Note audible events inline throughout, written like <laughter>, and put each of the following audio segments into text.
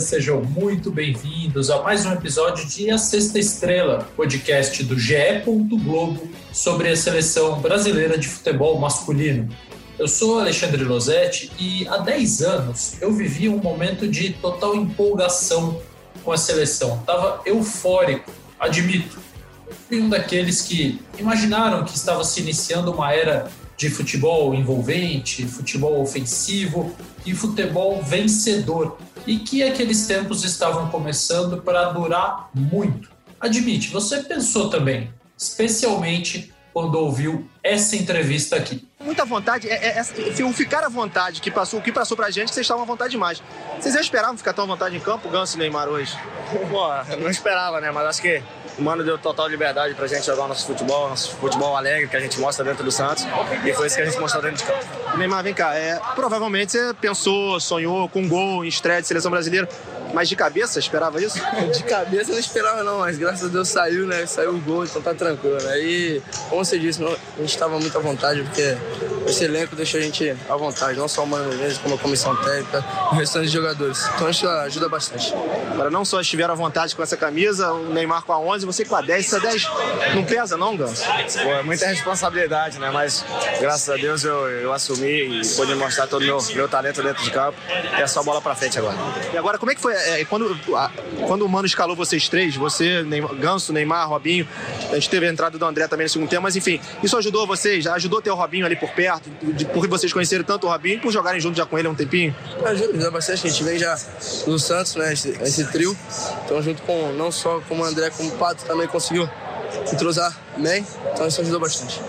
sejam muito bem-vindos a mais um episódio de A Sexta Estrela, podcast do GE. Globo sobre a seleção brasileira de futebol masculino. Eu sou Alexandre Losetti e há 10 anos eu vivi um momento de total empolgação com a seleção. Estava eufórico, admito. Eu fui um daqueles que imaginaram que estava se iniciando uma era de futebol envolvente, futebol ofensivo e futebol vencedor, e que aqueles tempos estavam começando para durar muito. Admite, você pensou também, especialmente quando ouviu essa entrevista aqui. Muita vontade, é, é, é, o ficar à vontade que passou, o que passou pra gente, vocês estavam à vontade demais. Vocês já esperavam ficar tão à vontade em campo, Ganso e Neymar hoje? Pô, eu não esperava, né? Mas acho que o Mano deu total liberdade pra gente jogar o nosso futebol, nosso futebol alegre que a gente mostra dentro do Santos. E foi isso que a gente mostrou dentro de campo. Neymar, vem cá. É, provavelmente você pensou, sonhou com um gol em estreia de seleção brasileira. Mas de cabeça, esperava isso? <laughs> de cabeça eu não esperava não, mas graças a Deus saiu, né? Saiu o gol, então tá tranquilo, né? E, como você disse, a gente estava muito à vontade, porque esse elenco deixou a gente à vontade, não só o Mano Menezes, como a comissão técnica e o restante de jogadores. Então isso ajuda bastante. Agora, não só estiveram à vontade com essa camisa, o Neymar com a 11, você com a 10, essa 10 não pesa não, Ganso? Pô, é muita responsabilidade, né? Mas, graças a Deus, eu, eu assumi e pude mostrar todo o meu, meu talento dentro de campo. E é só bola pra frente agora. E agora, como é que foi é, quando, a, quando o Mano escalou vocês três, você, Neymar, Ganso, Neymar, Robinho, a gente teve a entrada do André também no segundo tempo, mas enfim, isso ajudou vocês? Ajudou ter o Robinho ali por perto, de, porque vocês conheceram tanto o Robinho e por jogarem junto já com ele há um tempinho? Ajuda, ajuda bastante, a gente vem já no Santos, né, esse, esse trio, então junto com, não só com o André, como o Pato também conseguiu entrosar bem, então isso ajudou bastante.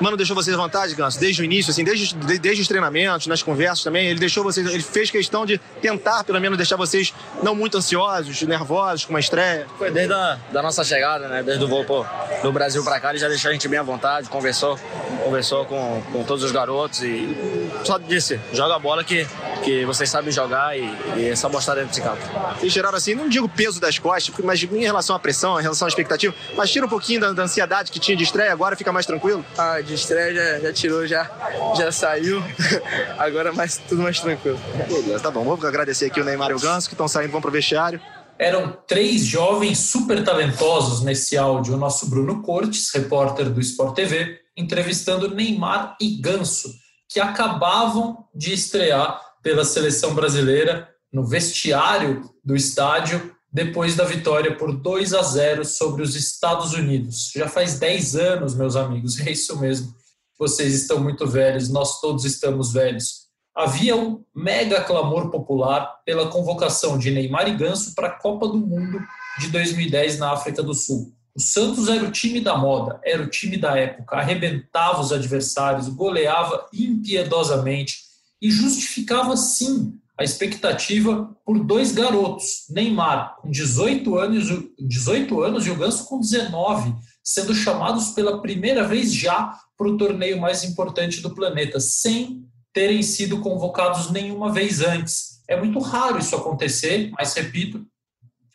Mano, deixou vocês à vontade, Ganso, desde o início, assim, desde, desde os treinamentos, nas conversas também, ele deixou vocês, ele fez questão de tentar, pelo menos, deixar vocês não muito ansiosos, nervosos com uma estreia. Foi desde a da nossa chegada, né, desde o voo pô, do Brasil para cá, ele já deixou a gente bem à vontade, conversou, conversou com, com todos os garotos e só disse, joga a bola que, que vocês sabem jogar e, e é só mostrar dentro de campo. E geraram assim, não digo peso das costas, mas em relação à pressão, em relação à expectativa, mas tira um pouquinho da, da ansiedade que tinha de estreia, agora fica mais tranquilo? Ah, de estreia já, já tirou, já, já saiu. <laughs> Agora mais, tudo mais tranquilo. Beleza, tá bom. Vou agradecer aqui o Neymar e o Ganso, que estão saindo, vão pro vestiário. Eram três jovens super talentosos nesse áudio. O nosso Bruno Cortes, repórter do Sport TV, entrevistando Neymar e Ganso, que acabavam de estrear pela seleção brasileira no vestiário do estádio depois da vitória por 2 a 0 sobre os Estados Unidos. Já faz 10 anos, meus amigos, é isso mesmo. Vocês estão muito velhos, nós todos estamos velhos. Havia um mega clamor popular pela convocação de Neymar e Ganso para a Copa do Mundo de 2010 na África do Sul. O Santos era o time da moda, era o time da época, arrebentava os adversários, goleava impiedosamente e justificava sim a expectativa por dois garotos, Neymar com 18 anos, 18 anos e o Ganso com 19, sendo chamados pela primeira vez já para o torneio mais importante do planeta, sem terem sido convocados nenhuma vez antes. É muito raro isso acontecer, mas repito,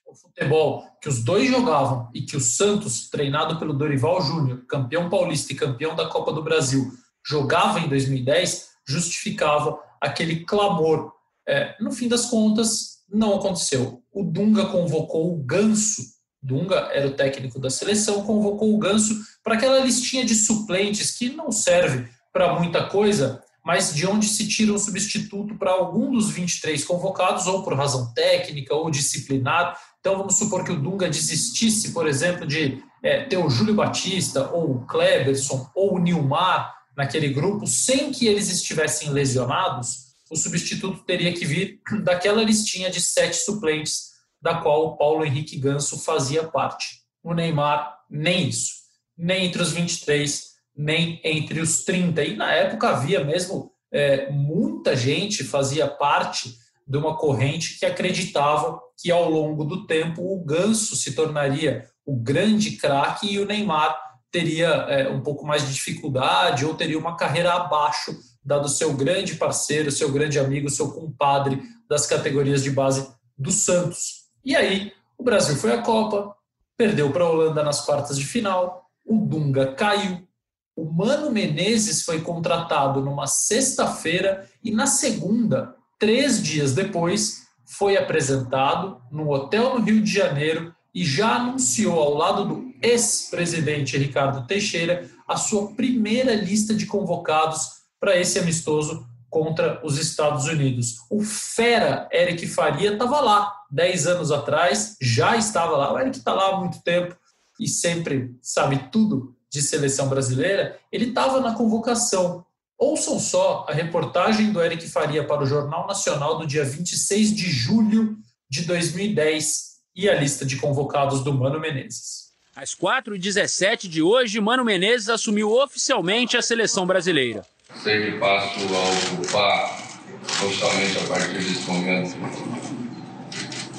o futebol que os dois jogavam e que o Santos, treinado pelo Dorival Júnior, campeão paulista e campeão da Copa do Brasil, jogava em 2010, justificava aquele clamor é, no fim das contas, não aconteceu. O Dunga convocou o Ganso. Dunga era o técnico da seleção, convocou o Ganso para aquela listinha de suplentes que não serve para muita coisa, mas de onde se tira um substituto para algum dos 23 convocados, ou por razão técnica ou disciplinar. Então, vamos supor que o Dunga desistisse, por exemplo, de é, ter o Júlio Batista, ou o Kleberson, ou o Nilmar naquele grupo, sem que eles estivessem lesionados o substituto teria que vir daquela listinha de sete suplentes, da qual o Paulo Henrique Ganso fazia parte. O Neymar, nem isso. Nem entre os 23, nem entre os 30. E na época havia mesmo é, muita gente fazia parte de uma corrente que acreditava que ao longo do tempo o Ganso se tornaria o grande craque e o Neymar teria é, um pouco mais de dificuldade ou teria uma carreira abaixo dado seu grande parceiro, seu grande amigo, seu compadre das categorias de base do Santos. E aí, o Brasil foi à Copa, perdeu para a Holanda nas quartas de final, o Dunga caiu, o Mano Menezes foi contratado numa sexta-feira e na segunda, três dias depois, foi apresentado no hotel no Rio de Janeiro e já anunciou ao lado do ex-presidente Ricardo Teixeira a sua primeira lista de convocados para esse amistoso contra os Estados Unidos. O fera Eric Faria estava lá 10 anos atrás, já estava lá. O Eric está lá há muito tempo e sempre sabe tudo de seleção brasileira. Ele estava na convocação. Ouçam só a reportagem do Eric Faria para o Jornal Nacional do dia 26 de julho de 2010 e a lista de convocados do Mano Menezes. Às 4h17 de hoje, Mano Menezes assumiu oficialmente a seleção brasileira. Sei que passo a ocupar, oficialmente a partir desse momento,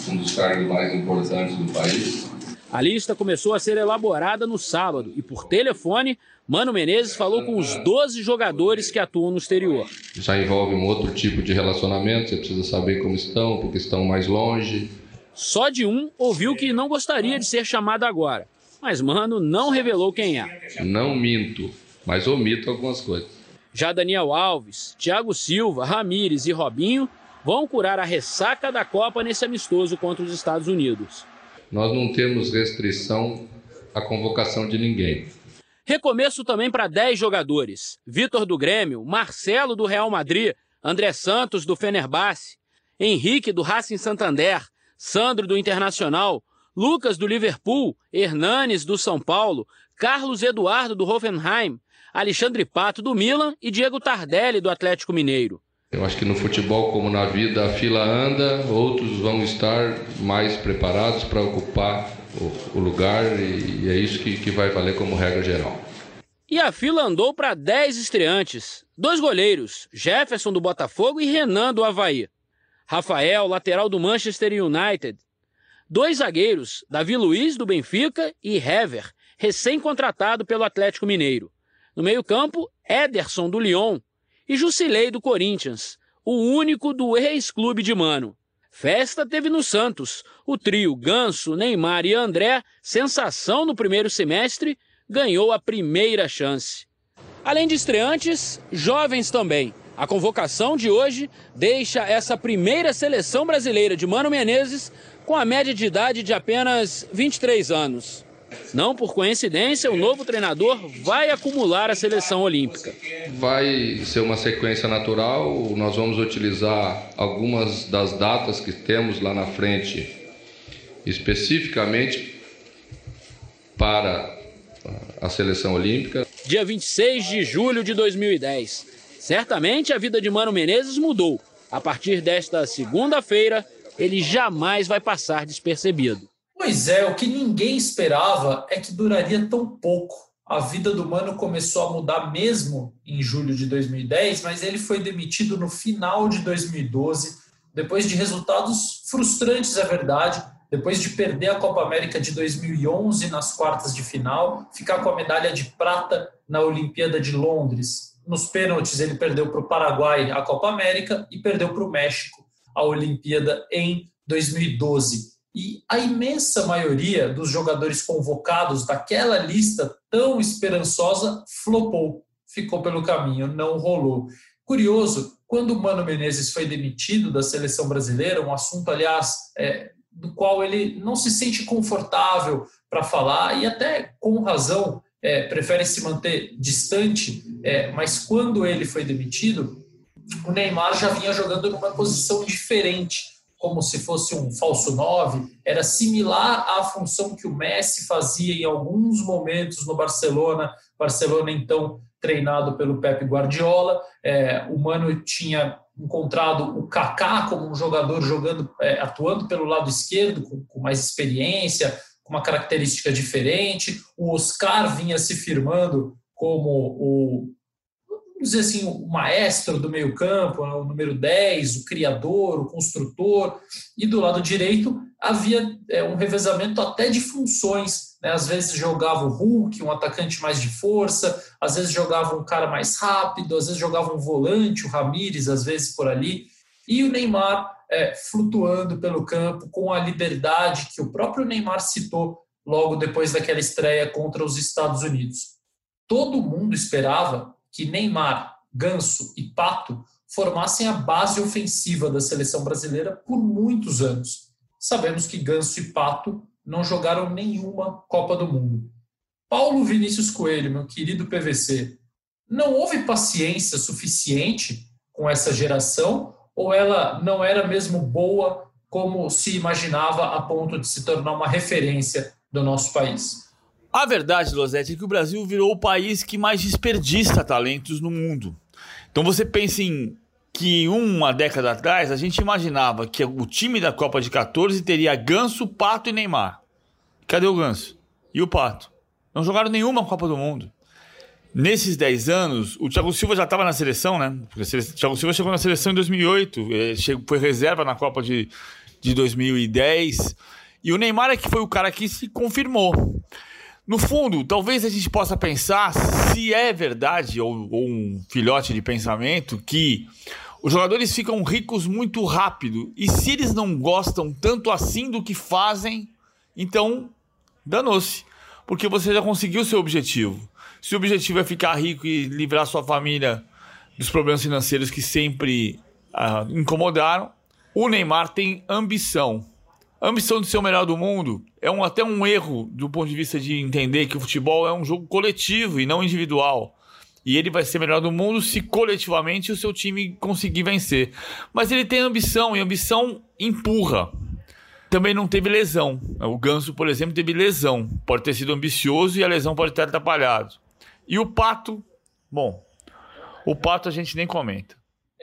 um dos cargos mais importantes do país. A lista começou a ser elaborada no sábado e, por telefone, Mano Menezes falou com os 12 jogadores que atuam no exterior. Já envolve um outro tipo de relacionamento, você precisa saber como estão, porque estão mais longe. Só de um ouviu que não gostaria de ser chamado agora, mas Mano não revelou quem é. Não minto, mas omito algumas coisas. Já Daniel Alves, Thiago Silva, Ramires e Robinho vão curar a ressaca da Copa nesse amistoso contra os Estados Unidos. Nós não temos restrição à convocação de ninguém. Recomeço também para 10 jogadores: Vitor do Grêmio, Marcelo do Real Madrid, André Santos do Fenerbahçe, Henrique do Racing Santander, Sandro do Internacional, Lucas do Liverpool, Hernanes do São Paulo, Carlos Eduardo do Hoffenheim, Alexandre Pato do Milan e Diego Tardelli do Atlético Mineiro. Eu acho que no futebol, como na vida, a fila anda, outros vão estar mais preparados para ocupar o, o, lugar e, é isso que, que vai valer como regra geral. E a fila andou para 10 estreantes, dois goleiros, Jefferson do Botafogo e Renan do Havaí. Rafael, lateral do Manchester United. Dois zagueiros, Davi Luiz do Benfica e Hever, recém-contratado pelo Atlético Mineiro. No meio-campo, Ederson do Lyon e Jusilei do Corinthians, o único do ex-clube de Mano. Festa teve no Santos. O trio Ganso, Neymar e André, sensação no primeiro semestre, ganhou a primeira chance. Além de estreantes, jovens também. A convocação de hoje deixa essa primeira seleção brasileira de Mano Menezes com a média de idade de apenas 23 anos. Não por coincidência, o novo treinador vai acumular a seleção olímpica. Vai ser uma sequência natural, nós vamos utilizar algumas das datas que temos lá na frente, especificamente para a seleção olímpica. Dia 26 de julho de 2010. Certamente a vida de Mano Menezes mudou. A partir desta segunda-feira, ele jamais vai passar despercebido. Pois é, o que ninguém esperava é que duraria tão pouco. A vida do Mano começou a mudar mesmo em julho de 2010, mas ele foi demitido no final de 2012, depois de resultados frustrantes, é verdade, depois de perder a Copa América de 2011 nas quartas de final, ficar com a medalha de prata na Olimpíada de Londres. Nos pênaltis, ele perdeu para o Paraguai a Copa América e perdeu para o México a Olimpíada em 2012. E a imensa maioria dos jogadores convocados daquela lista tão esperançosa flopou, ficou pelo caminho, não rolou. Curioso, quando o Mano Menezes foi demitido da seleção brasileira, um assunto, aliás, é, do qual ele não se sente confortável para falar e até com razão é, prefere se manter distante, é, mas quando ele foi demitido, o Neymar já vinha jogando numa posição diferente como se fosse um falso 9, era similar à função que o Messi fazia em alguns momentos no Barcelona, Barcelona então treinado pelo Pep Guardiola, é, o Mano tinha encontrado o Kaká como um jogador jogando, é, atuando pelo lado esquerdo, com, com mais experiência, com uma característica diferente, o Oscar vinha se firmando como o vamos dizer assim, o maestro do meio-campo, o número 10, o criador, o construtor, e do lado direito havia é, um revezamento até de funções. Né? Às vezes jogava o Hulk, um atacante mais de força, às vezes jogava um cara mais rápido, às vezes jogava um volante, o Ramires, às vezes por ali, e o Neymar é, flutuando pelo campo com a liberdade que o próprio Neymar citou logo depois daquela estreia contra os Estados Unidos. Todo mundo esperava que Neymar, Ganso e Pato formassem a base ofensiva da seleção brasileira por muitos anos. Sabemos que Ganso e Pato não jogaram nenhuma Copa do Mundo. Paulo Vinícius Coelho, meu querido PVC, não houve paciência suficiente com essa geração ou ela não era mesmo boa como se imaginava a ponto de se tornar uma referência do nosso país? A verdade, Losete, é que o Brasil virou o país que mais desperdiça talentos no mundo. Então você pensa em que uma década atrás a gente imaginava que o time da Copa de 14 teria Ganso, Pato e Neymar. Cadê o Ganso? E o Pato? Não jogaram nenhuma Copa do Mundo. Nesses 10 anos, o Thiago Silva já estava na seleção, né? Porque o Thiago Silva chegou na seleção em 2008, é, foi reserva na Copa de, de 2010. E o Neymar é que foi o cara que se confirmou. No fundo, talvez a gente possa pensar se é verdade, ou, ou um filhote de pensamento, que os jogadores ficam ricos muito rápido. E se eles não gostam tanto assim do que fazem, então danou-se. Porque você já conseguiu seu objetivo. Se o objetivo é ficar rico e livrar sua família dos problemas financeiros que sempre uh, incomodaram, o Neymar tem ambição. A ambição de ser o melhor do mundo é um, até um erro do ponto de vista de entender que o futebol é um jogo coletivo e não individual. E ele vai ser melhor do mundo se coletivamente o seu time conseguir vencer. Mas ele tem ambição e ambição empurra. Também não teve lesão. O Ganso, por exemplo, teve lesão. Pode ter sido ambicioso e a lesão pode ter atrapalhado. E o Pato, bom, o Pato a gente nem comenta.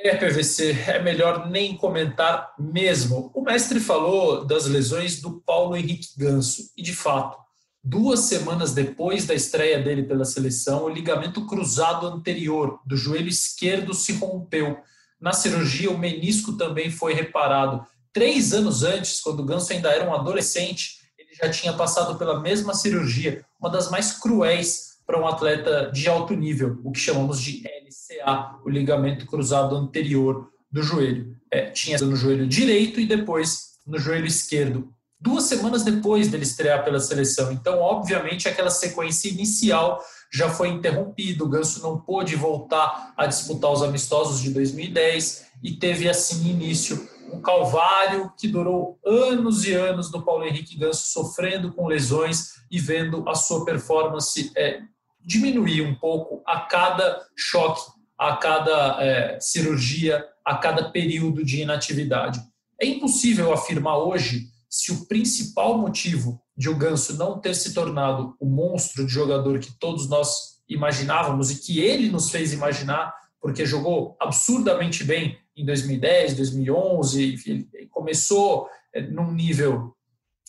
É, PVC, é melhor nem comentar mesmo. O mestre falou das lesões do Paulo Henrique Ganso. E, de fato, Duas semanas depois da estreia dele pela seleção, o ligamento cruzado anterior do joelho esquerdo se rompeu. Na cirurgia, o menisco também foi reparado. Três anos antes, quando o Ganso ainda era um adolescente, ele já tinha passado pela mesma cirurgia, uma das mais cruéis para um atleta de alto nível, o que chamamos de LCA, o ligamento cruzado anterior do joelho. É, tinha no joelho direito e depois no joelho esquerdo duas semanas depois dele estrear pela seleção. Então, obviamente, aquela sequência inicial já foi interrompida. O Ganso não pôde voltar a disputar os amistosos de 2010 e teve assim início um calvário que durou anos e anos do Paulo Henrique Ganso sofrendo com lesões e vendo a sua performance é, diminuir um pouco a cada choque, a cada é, cirurgia, a cada período de inatividade. É impossível afirmar hoje se o principal motivo de o Ganso não ter se tornado o monstro de jogador que todos nós imaginávamos e que ele nos fez imaginar, porque jogou absurdamente bem em 2010, 2011, ele começou é, num nível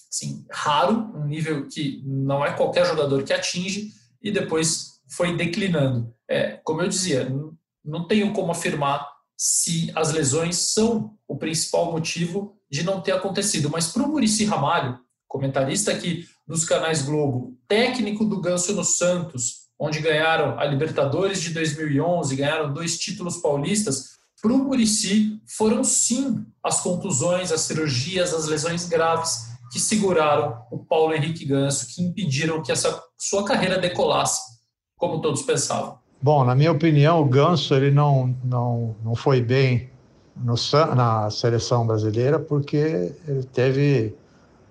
assim, raro, um nível que não é qualquer jogador que atinge, e depois foi declinando. É, como eu dizia, não tenho como afirmar se as lesões são o principal motivo de não ter acontecido. Mas para o Murici Ramalho, comentarista aqui dos canais Globo, técnico do Ganso no Santos, onde ganharam a Libertadores de 2011, ganharam dois títulos paulistas, para o Murici foram sim as contusões, as cirurgias, as lesões graves que seguraram o Paulo Henrique Ganso, que impediram que essa sua carreira decolasse, como todos pensavam. Bom, na minha opinião, o Ganso ele não, não, não foi bem no, na seleção brasileira porque ele teve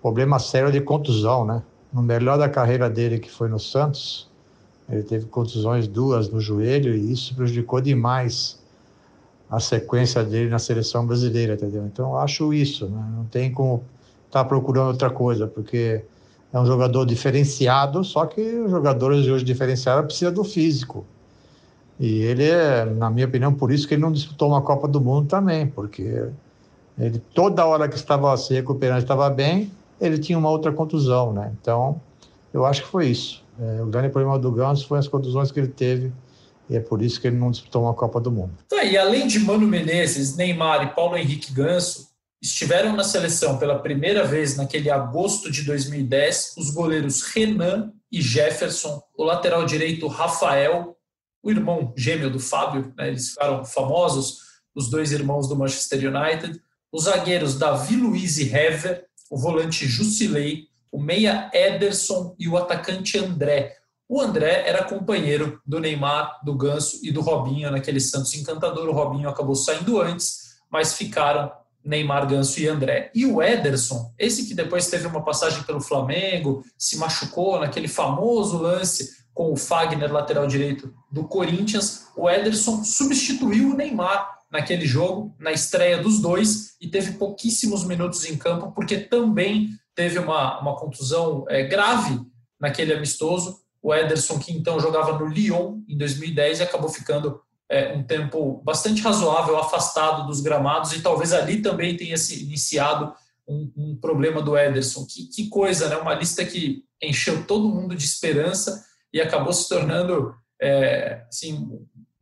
problema sério de contusão, né? No melhor da carreira dele, que foi no Santos, ele teve contusões duas no joelho e isso prejudicou demais a sequência dele na seleção brasileira, entendeu? Então, acho isso, né? Não tem como estar tá procurando outra coisa, porque é um jogador diferenciado, só que os jogadores de hoje diferenciados precisam do físico. E ele é, na minha opinião, por isso que ele não disputou uma Copa do Mundo também, porque ele toda hora que estava se recuperando, estava bem, ele tinha uma outra contusão, né? Então, eu acho que foi isso. É, o grande problema do Ganso foi as contusões que ele teve e é por isso que ele não disputou uma Copa do Mundo. Tá, e além de Mano Menezes, Neymar e Paulo Henrique Ganso, estiveram na seleção pela primeira vez naquele agosto de 2010 os goleiros Renan e Jefferson, o lateral direito Rafael o irmão gêmeo do Fábio, né, eles ficaram famosos, os dois irmãos do Manchester United, os zagueiros Davi Luiz e Hever, o volante Jusilei, o meia Ederson e o atacante André. O André era companheiro do Neymar, do Ganso e do Robinho naquele Santos encantador. O Robinho acabou saindo antes, mas ficaram Neymar, Ganso e André. E o Ederson, esse que depois teve uma passagem pelo Flamengo, se machucou naquele famoso lance com o Fagner, lateral direito do Corinthians, o Ederson substituiu o Neymar naquele jogo, na estreia dos dois, e teve pouquíssimos minutos em campo, porque também teve uma, uma contusão é, grave naquele amistoso. O Ederson, que então jogava no Lyon em 2010, e acabou ficando é, um tempo bastante razoável afastado dos gramados, e talvez ali também tenha se iniciado um, um problema do Ederson. Que, que coisa, né? Uma lista que encheu todo mundo de esperança e acabou se tornando é, assim,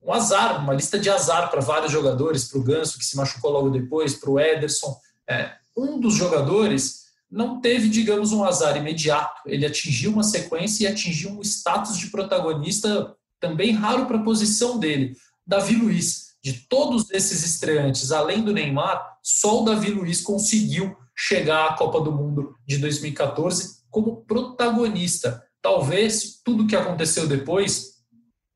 um azar, uma lista de azar para vários jogadores, para o Ganso, que se machucou logo depois, para o Ederson. É, um dos jogadores não teve, digamos, um azar imediato. Ele atingiu uma sequência e atingiu um status de protagonista também raro para a posição dele. Davi Luiz. De todos esses estreantes, além do Neymar, só o Davi Luiz conseguiu chegar à Copa do Mundo de 2014 como protagonista. Talvez tudo que aconteceu depois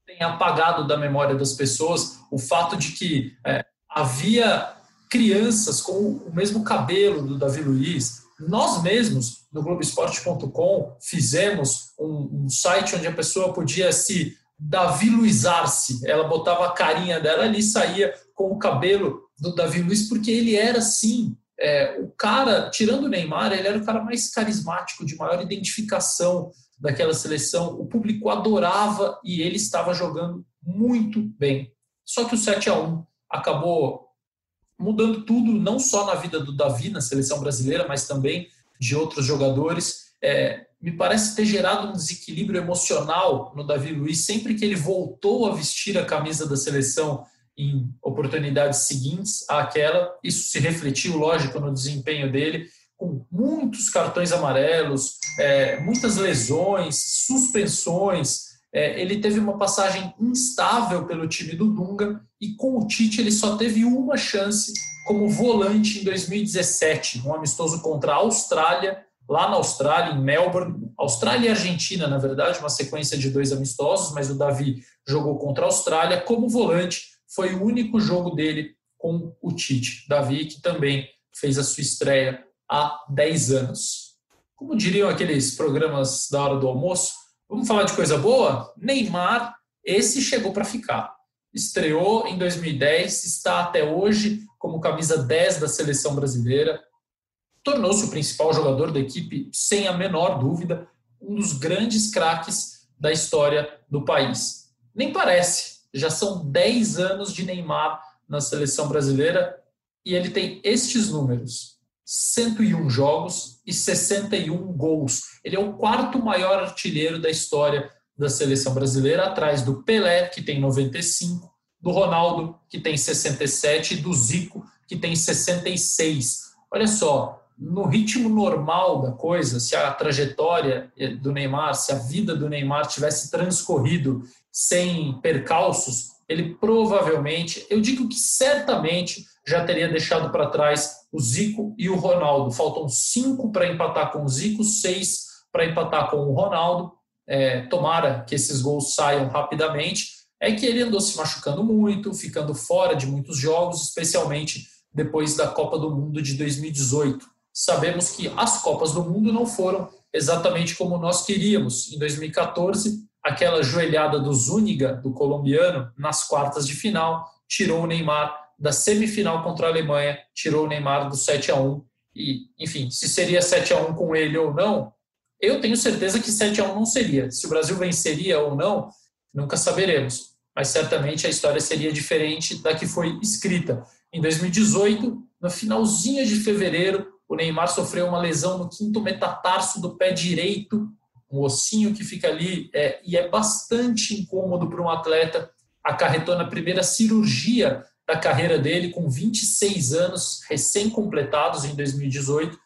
tenha apagado da memória das pessoas o fato de que é, havia crianças com o mesmo cabelo do Davi Luiz. Nós mesmos, no Globoesporte.com, fizemos um, um, site onde a pessoa podia se Davi Luizar-se. Ela botava a carinha dela ali e saía com o cabelo do Davi Luiz, porque ele era assim. É, o cara, tirando o Neymar, ele era o cara mais carismático, de maior identificação daquela seleção. O público adorava e ele estava jogando muito bem. Só que o 7 a 1 acabou mudando tudo, não só na vida do Davi na seleção brasileira, mas também de outros jogadores. É, me parece ter gerado um desequilíbrio emocional no Davi Luiz sempre que ele voltou a vestir a camisa da seleção em oportunidades seguintes àquela. Isso se refletiu, lógico, no desempenho dele com muitos cartões amarelos, é, muitas lesões, suspensões. É, ele teve uma passagem instável pelo time do Dunga e com o Tite ele só teve uma chance como volante em 2017, um amistoso contra a Austrália, lá na Austrália, em Melbourne. Austrália e Argentina, na verdade, uma sequência de dois amistosos, mas o Davi jogou contra a Austrália como volante. Foi o único jogo dele com o Tite. Davi, que também fez a sua estreia há 10 anos. Como diriam aqueles programas da hora do almoço, vamos falar de coisa boa? Neymar, esse chegou para ficar. Estreou em 2010, está até hoje como camisa 10 da seleção brasileira, tornou-se o principal jogador da equipe, sem a menor dúvida, um dos grandes craques da história do país. Nem parece, já são 10 anos de Neymar na seleção brasileira e ele tem estes números: 101 jogos e 61 gols. Ele é o quarto maior artilheiro da história da seleção brasileira, atrás do Pelé, que tem 95, do Ronaldo, que tem 67, e do Zico, que tem 66. Olha só, no ritmo normal da coisa, se a trajetória do Neymar, se a vida do Neymar tivesse transcorrido sem percalços, ele provavelmente, eu digo que certamente, já teria deixado para trás o Zico e o Ronaldo. Faltam cinco para empatar com o Zico, seis para empatar com o Ronaldo. É, tomara que esses gols saiam rapidamente. É que ele andou se machucando muito, ficando fora de muitos jogos, especialmente depois da Copa do Mundo de 2018. Sabemos que as Copas do Mundo não foram exatamente como nós queríamos. Em 2014, aquela joelhada do Zúñiga, do colombiano, nas quartas de final, tirou o Neymar da semifinal contra a Alemanha, tirou o Neymar do 7 a 1 e, enfim, se seria 7 a 1 com ele ou não, eu tenho certeza que 7 a 1 não seria. Se o Brasil venceria ou não, nunca saberemos. Mas certamente a história seria diferente da que foi escrita. Em 2018, no finalzinho de fevereiro, o Neymar sofreu uma lesão no quinto metatarso do pé direito, um ossinho que fica ali, é, e é bastante incômodo para um atleta. Acarretou na primeira cirurgia da carreira dele, com 26 anos recém-completados em 2018.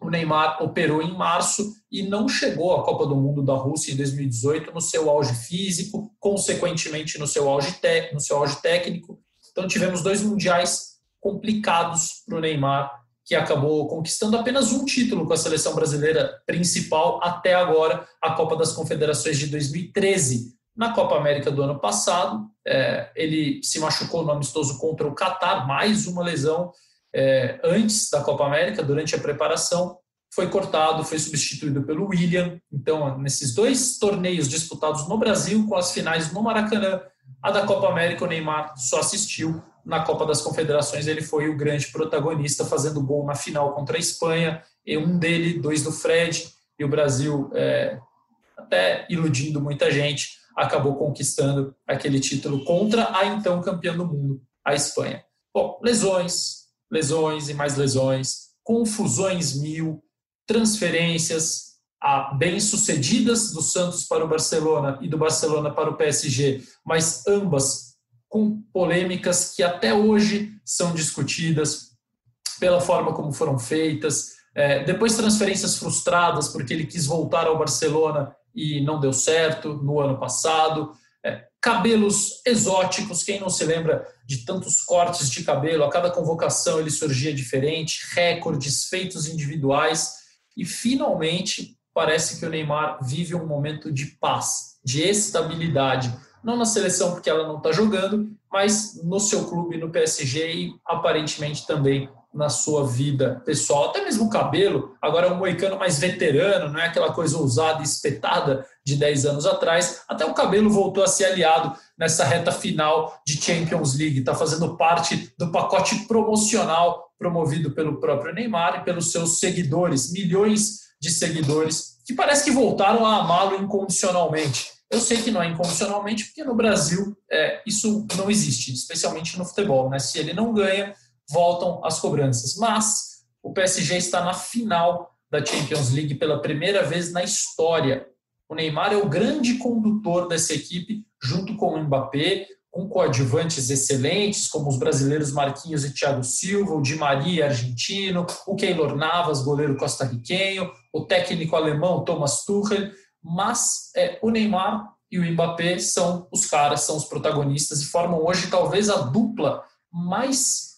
O Neymar operou em março e não chegou à Copa do Mundo da Rússia em 2018 no seu auge físico, consequentemente no seu auge, no seu auge técnico. Então tivemos dois mundiais complicados para o Neymar que acabou conquistando apenas um título com a seleção brasileira principal até agora, a Copa das Confederações de 2013. Na Copa América do ano passado, é, ele se machucou no amistoso contra o Catar, mais uma lesão é, antes da Copa América, durante a preparação, foi cortado, foi substituído pelo William. Então, nesses dois torneios disputados no Brasil, com as finais no Maracanã, a da Copa América, o Neymar só assistiu. Na Copa das Confederações, ele foi o grande protagonista, fazendo gol na final contra a Espanha, e um dele, dois do Fred, e o Brasil, é, até iludindo muita gente, acabou conquistando aquele título contra a então campeã do mundo, a Espanha. Bom, lesões, lesões e mais lesões, confusões mil, transferências bem-sucedidas do Santos para o Barcelona e do Barcelona para o PSG, mas ambas com polêmicas que até hoje são discutidas pela forma como foram feitas. É, depois transferências frustradas porque ele quis voltar ao Barcelona e não deu certo no ano passado. É, cabelos exóticos, quem não se lembra de tantos cortes de cabelo? A cada convocação ele surgia diferente, recordes, feitos individuais. E finalmente parece que o Neymar vive um momento de paz, de estabilidade. Não na seleção, porque ela não está jogando, mas no seu clube, no PSG e aparentemente também na sua vida pessoal, até mesmo o cabelo, agora é um moicano mais veterano, não é aquela coisa ousada e espetada de 10 anos atrás, até o cabelo voltou a ser aliado nessa reta final de Champions League, está fazendo parte do pacote promocional promovido pelo próprio Neymar e pelos seus seguidores, milhões de seguidores, que parece que voltaram a amá-lo incondicionalmente. Eu sei que não é incondicionalmente, porque no Brasil é, isso não existe, especialmente no futebol. Né? Se ele não ganha, voltam as cobranças. Mas o PSG está na final da Champions League pela primeira vez na história. O Neymar é o grande condutor dessa equipe, junto com o Mbappé, com coadjuvantes excelentes, como os brasileiros Marquinhos e Thiago Silva, o Di Maria, argentino, o Keylor Navas, goleiro costarriquenho, o técnico alemão Thomas Tuchel, mas é, o Neymar e o Mbappé são os caras, são os protagonistas e formam hoje talvez a dupla mais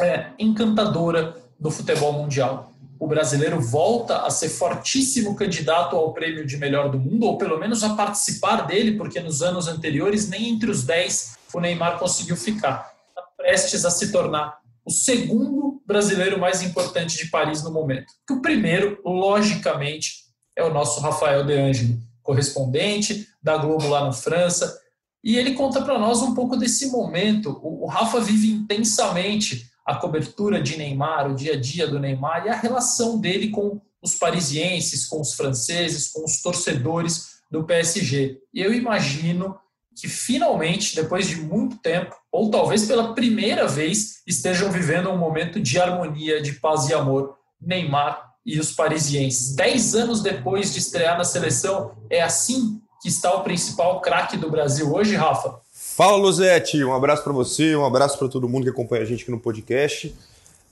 é, encantadora do futebol mundial. O brasileiro volta a ser fortíssimo candidato ao prêmio de melhor do mundo, ou pelo menos a participar dele, porque nos anos anteriores nem entre os 10 o Neymar conseguiu ficar. Está prestes a se tornar o segundo brasileiro mais importante de Paris no momento. Que o primeiro, logicamente, é o nosso Rafael De Angeli, correspondente da Globo lá na França. E ele conta para nós um pouco desse momento. O Rafa vive intensamente a cobertura de Neymar, o dia a dia do Neymar e a relação dele com os parisienses, com os franceses, com os torcedores do PSG. E eu imagino que finalmente, depois de muito tempo, ou talvez pela primeira vez, estejam vivendo um momento de harmonia, de paz e amor. Neymar e os parisienses. Dez anos depois de estrear na seleção, é assim que está o principal craque do Brasil hoje, Rafa? Fala, Luzete. Um abraço para você, um abraço para todo mundo que acompanha a gente aqui no podcast.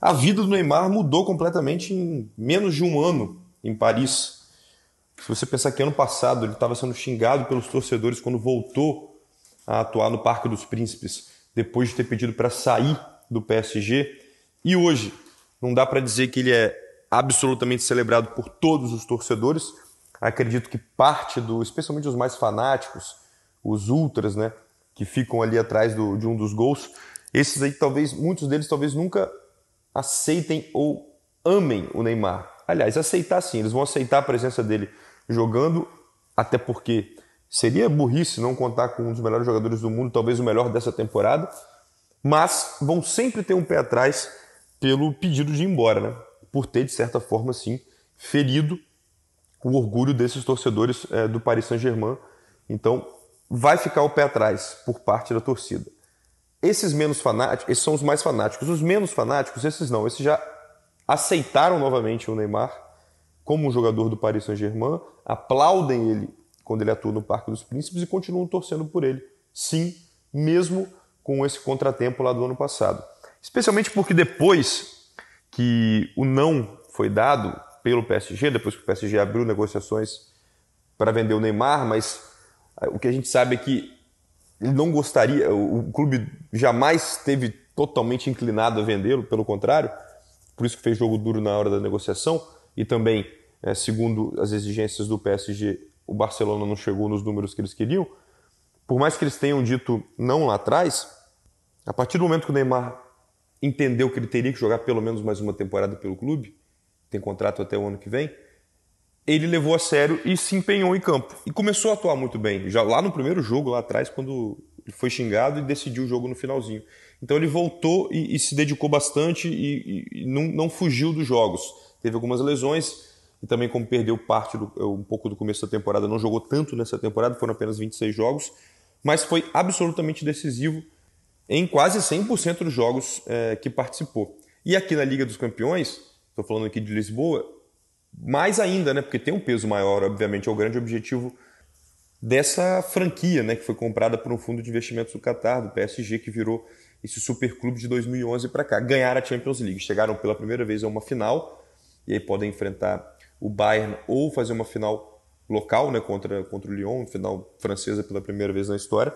A vida do Neymar mudou completamente em menos de um ano em Paris. Se você pensar que ano passado ele estava sendo xingado pelos torcedores quando voltou a atuar no Parque dos Príncipes, depois de ter pedido para sair do PSG, e hoje não dá para dizer que ele é absolutamente celebrado por todos os torcedores. Acredito que parte do, especialmente os mais fanáticos, os ultras, né, que ficam ali atrás do, de um dos gols, esses aí talvez, muitos deles talvez nunca aceitem ou amem o Neymar. Aliás, aceitar sim, eles vão aceitar a presença dele jogando, até porque seria burrice não contar com um dos melhores jogadores do mundo, talvez o melhor dessa temporada, mas vão sempre ter um pé atrás pelo pedido de ir embora, né? Por ter, de certa forma, sim, ferido o orgulho desses torcedores é, do Paris Saint-Germain. Então, vai ficar o pé atrás por parte da torcida. Esses menos fanáticos, esses são os mais fanáticos. Os menos fanáticos, esses não. Esses já aceitaram novamente o Neymar como um jogador do Paris Saint-Germain, aplaudem ele quando ele atua no Parque dos Príncipes e continuam torcendo por ele. Sim, mesmo com esse contratempo lá do ano passado. Especialmente porque depois que o não foi dado pelo PSG, depois que o PSG abriu negociações para vender o Neymar, mas o que a gente sabe é que ele não gostaria, o clube jamais esteve totalmente inclinado a vendê-lo, pelo contrário, por isso que fez jogo duro na hora da negociação, e também, é, segundo as exigências do PSG, o Barcelona não chegou nos números que eles queriam. Por mais que eles tenham dito não lá atrás, a partir do momento que o Neymar entendeu que ele teria que jogar pelo menos mais uma temporada pelo clube, tem contrato até o ano que vem, ele levou a sério e se empenhou em campo. E começou a atuar muito bem. Já lá no primeiro jogo, lá atrás, quando ele foi xingado e decidiu o jogo no finalzinho. Então ele voltou e, e se dedicou bastante e, e, e não, não, fugiu dos jogos. Teve algumas lesões e também como perdeu parte do, um pouco do começo da temporada, não jogou tanto nessa temporada, foram apenas 26 jogos, mas foi absolutamente decisivo em quase 100% dos jogos é, que participou. E aqui na Liga dos Campeões, estou falando aqui de Lisboa, mais ainda, né, porque tem um peso maior, obviamente, é o grande objetivo dessa franquia, né, que foi comprada por um fundo de investimentos do Qatar, do PSG, que virou esse superclube de 2011 para cá. Ganharam a Champions League, chegaram pela primeira vez a uma final, e aí podem enfrentar o Bayern ou fazer uma final local né, contra, contra o Lyon, final francesa pela primeira vez na história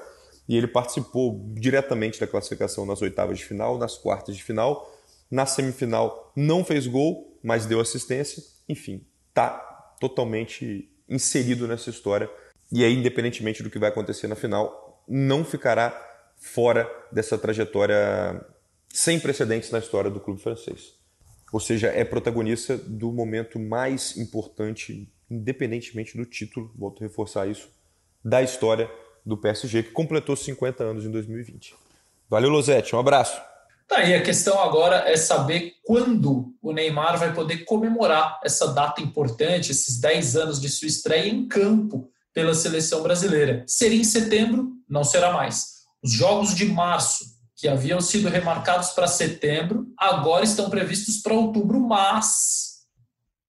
e ele participou diretamente da classificação nas oitavas de final, nas quartas de final. Na semifinal não fez gol, mas deu assistência. Enfim, tá totalmente inserido nessa história. E aí, independentemente do que vai acontecer na final, não ficará fora dessa trajetória sem precedentes na história do clube francês. Ou seja, é protagonista do momento mais importante, independentemente do título, volto a reforçar isso, da história do PSG, que completou 50 anos em 2020. Valeu, Losete, um abraço. Tá, e a questão agora é saber quando o Neymar vai poder comemorar essa data importante, esses 10 anos de sua estreia em campo pela seleção brasileira. Seria em setembro? Não será mais. Os jogos de março, que haviam sido remarcados para setembro, agora estão previstos para outubro, mas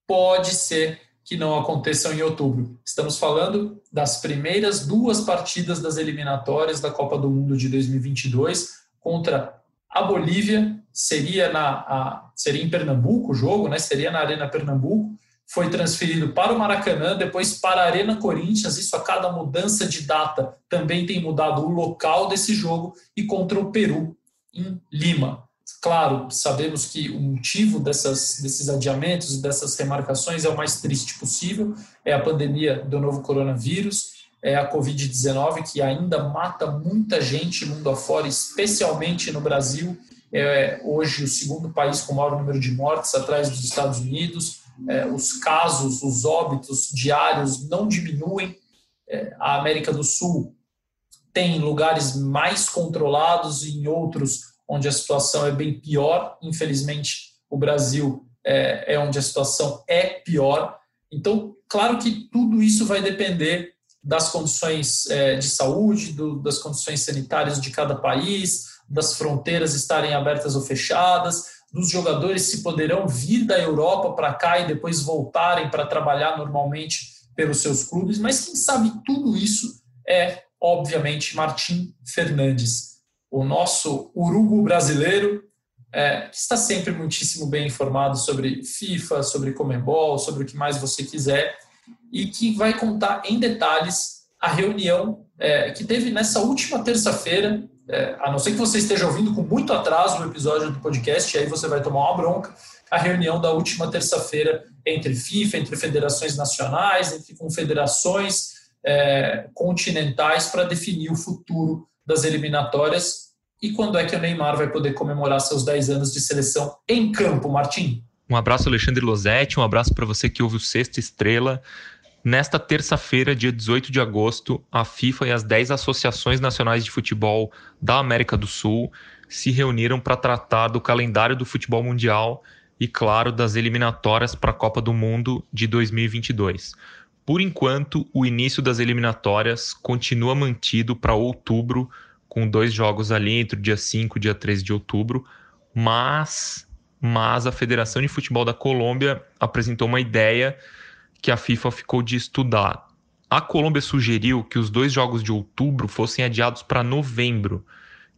pode ser que não aconteçam em outubro. Estamos falando das primeiras duas partidas das eliminatórias da Copa do Mundo de 2022 contra a Bolívia. Seria na a, seria em Pernambuco o jogo, né? Seria na Arena Pernambuco. Foi transferido para o Maracanã, depois para a Arena Corinthians. Isso a cada mudança de data também tem mudado o local desse jogo e contra o Peru em Lima. Claro, sabemos que o motivo dessas, desses adiamentos e dessas remarcações é o mais triste possível, é a pandemia do novo coronavírus, é a Covid-19, que ainda mata muita gente mundo afora, especialmente no Brasil. É hoje o segundo país com maior número de mortes, atrás dos Estados Unidos. É, os casos, os óbitos diários não diminuem. É, a América do Sul tem lugares mais controlados e em outros onde a situação é bem pior. Infelizmente, o Brasil é, é onde a situação é pior. Então, claro que tudo isso vai depender das condições é, de saúde, do, das condições sanitárias de cada país, das fronteiras estarem abertas ou fechadas, dos jogadores se poderão vir da Europa para cá e depois voltarem para trabalhar normalmente pelos seus clubes, mas quem sabe tudo isso é, obviamente, Martim Fernandes o nosso urugu brasileiro, é, que está sempre muitíssimo bem informado sobre FIFA, sobre Comembol, sobre o que mais você quiser, e que vai contar em detalhes a reunião é, que teve nessa última terça-feira, é, a não ser que você esteja ouvindo com muito atraso o episódio do podcast, aí você vai tomar uma bronca, a reunião da última terça-feira entre FIFA, entre federações nacionais, entre confederações é, continentais para definir o futuro das eliminatórias. E quando é que o Neymar vai poder comemorar seus 10 anos de seleção em campo, Martim? Um abraço, Alexandre Losetti, um abraço para você que ouve o Sexto Estrela. Nesta terça-feira, dia 18 de agosto, a FIFA e as 10 associações nacionais de futebol da América do Sul se reuniram para tratar do calendário do futebol mundial e, claro, das eliminatórias para a Copa do Mundo de 2022. Por enquanto, o início das eliminatórias continua mantido para outubro, com dois jogos ali entre o dia 5 e dia 13 de outubro, mas, mas a Federação de Futebol da Colômbia apresentou uma ideia que a FIFA ficou de estudar. A Colômbia sugeriu que os dois jogos de outubro fossem adiados para novembro,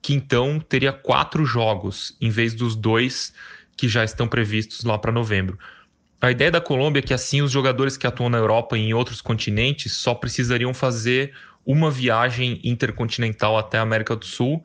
que então teria quatro jogos, em vez dos dois que já estão previstos lá para novembro. A ideia da Colômbia é que assim os jogadores que atuam na Europa e em outros continentes só precisariam fazer uma viagem intercontinental até a América do Sul,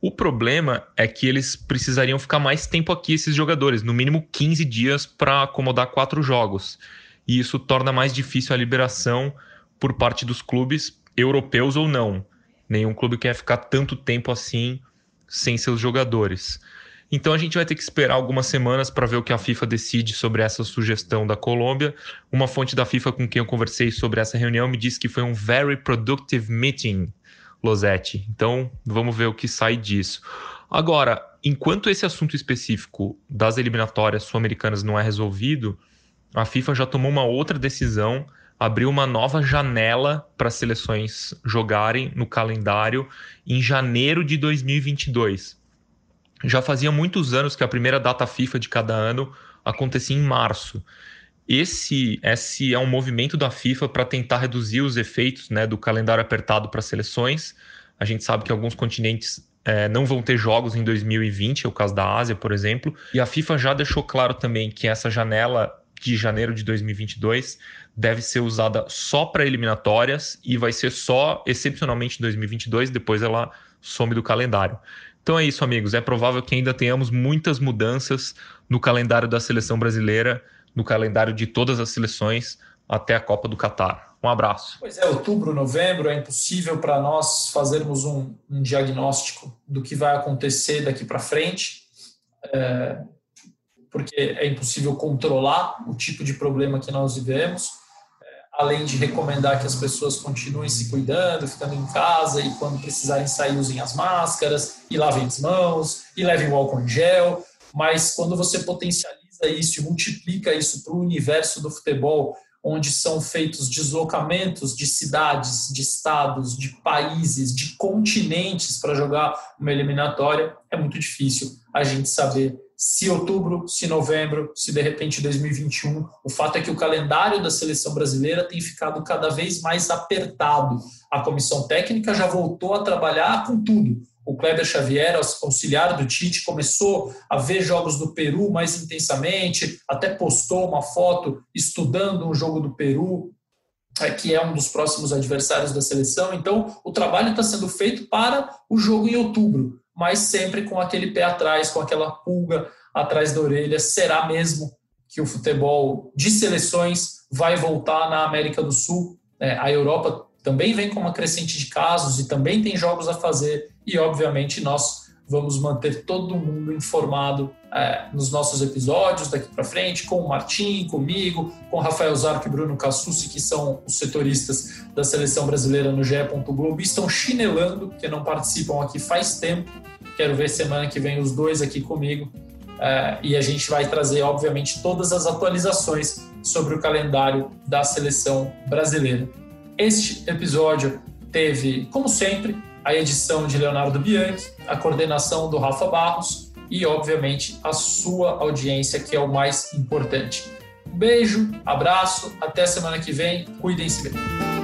O problema é que eles precisariam ficar mais tempo aqui, esses jogadores, no mínimo 15 dias para acomodar quatro jogos. E isso torna mais difícil a liberação por parte dos clubes, europeus ou não. Nenhum clube quer ficar tanto tempo assim sem seus jogadores. Então a gente vai ter que esperar algumas semanas para ver o que a FIFA decide sobre essa sugestão da Colômbia. Uma fonte da FIFA com quem eu conversei sobre essa reunião me disse que foi um very productive meeting, Losetti. Então vamos ver o que sai disso. Agora, enquanto esse assunto específico das eliminatórias sul-americanas não é resolvido, a FIFA já tomou uma outra decisão, abriu uma nova janela para as seleções jogarem no calendário em janeiro de 2022 já fazia muitos anos que a primeira data FIFA de cada ano acontecia em março. Esse, esse é um movimento da FIFA para tentar reduzir os efeitos né, do calendário apertado para seleções. A gente sabe que alguns continentes é, não vão ter jogos em 2020, é o caso da Ásia, por exemplo. E a FIFA já deixou claro também que essa janela de janeiro de 2022 deve ser usada só para eliminatórias e vai ser só excepcionalmente em 2022, depois ela some do calendário. Então é isso, amigos. É provável que ainda tenhamos muitas mudanças no calendário da seleção brasileira, no calendário de todas as seleções até a Copa do Catar. Um abraço. Pois é, outubro, novembro, é impossível para nós fazermos um, um, diagnóstico do que vai acontecer daqui para frente, é, porque é impossível controlar o tipo de problema que nós vivemos além de recomendar que as pessoas continuem se cuidando, ficando em casa e quando precisarem sair usem as máscaras e lavem as mãos e levem o álcool em gel, mas quando você potencializa isso e multiplica isso para o universo do futebol, onde são feitos deslocamentos de cidades, de estados, de países, de continentes para jogar uma eliminatória, é muito difícil a gente saber se outubro, se novembro, se de repente 2021. O fato é que o calendário da seleção brasileira tem ficado cada vez mais apertado. A comissão técnica já voltou a trabalhar com tudo. O Kleber Xavier, auxiliar do Tite, começou a ver jogos do Peru mais intensamente, até postou uma foto estudando um jogo do Peru, é, que é um dos próximos adversários da seleção. Então, o trabalho está sendo feito para o jogo em outubro mas sempre com aquele pé atrás, com aquela pulga atrás da orelha. Será mesmo que o futebol de seleções vai voltar na América do Sul? É, a Europa também vem com uma crescente de casos e também tem jogos a fazer, e obviamente nós vamos manter todo mundo informado é, nos nossos episódios daqui para frente, com o Martim, comigo, com Rafael Zarco e Bruno Cassucci, que são os setoristas da seleção brasileira no GE. Globo, estão chinelando, porque não participam aqui faz tempo. Quero ver semana que vem os dois aqui comigo. É, e a gente vai trazer, obviamente, todas as atualizações sobre o calendário da seleção brasileira. Este episódio teve, como sempre, a edição de Leonardo Bianchi, a coordenação do Rafa Barros e, obviamente, a sua audiência, que é o mais importante. Um beijo, abraço, até semana que vem, cuidem-se bem.